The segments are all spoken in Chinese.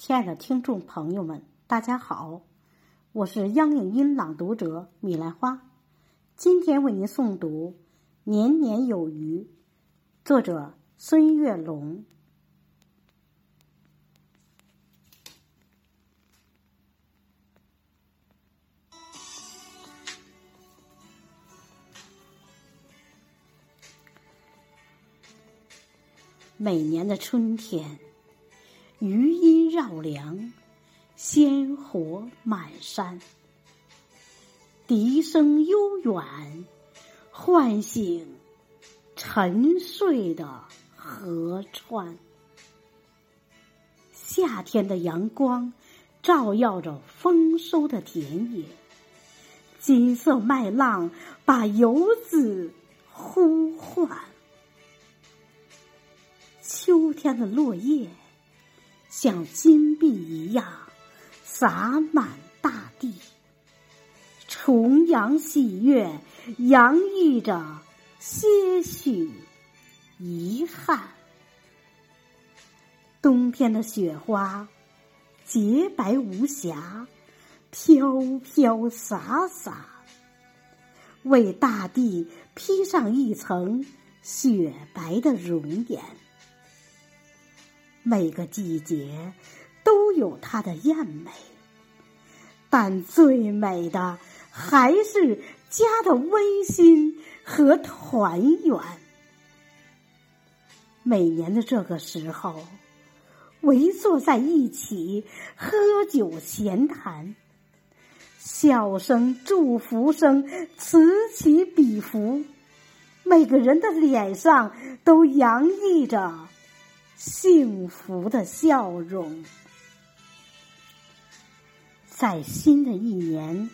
亲爱的听众朋友们，大家好，我是央影音朗读者米兰花，今天为您诵读《年年有余》，作者孙月龙。每年的春天，余音绕梁，鲜活满山。笛声悠远，唤醒沉睡的河川。夏天的阳光照耀着丰收的田野，金色麦浪把游子呼唤。秋天的落叶像金币一样洒满大地，重阳喜悦洋溢着些许遗憾。冬天的雪花洁白无瑕，飘飘洒洒，为大地披上一层雪白的容颜。每个季节都有它的艳美，但最美的还是家的温馨和团圆。每年的这个时候，围坐在一起喝酒闲谈，笑声、祝福声此起彼伏，每个人的脸上都洋溢着。幸福的笑容，在新的一年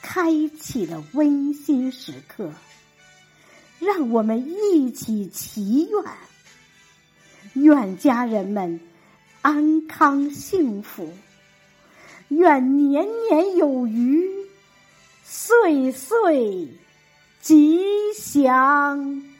开启了温馨时刻。让我们一起祈愿，愿家人们安康幸福，愿年年有余，岁岁吉祥。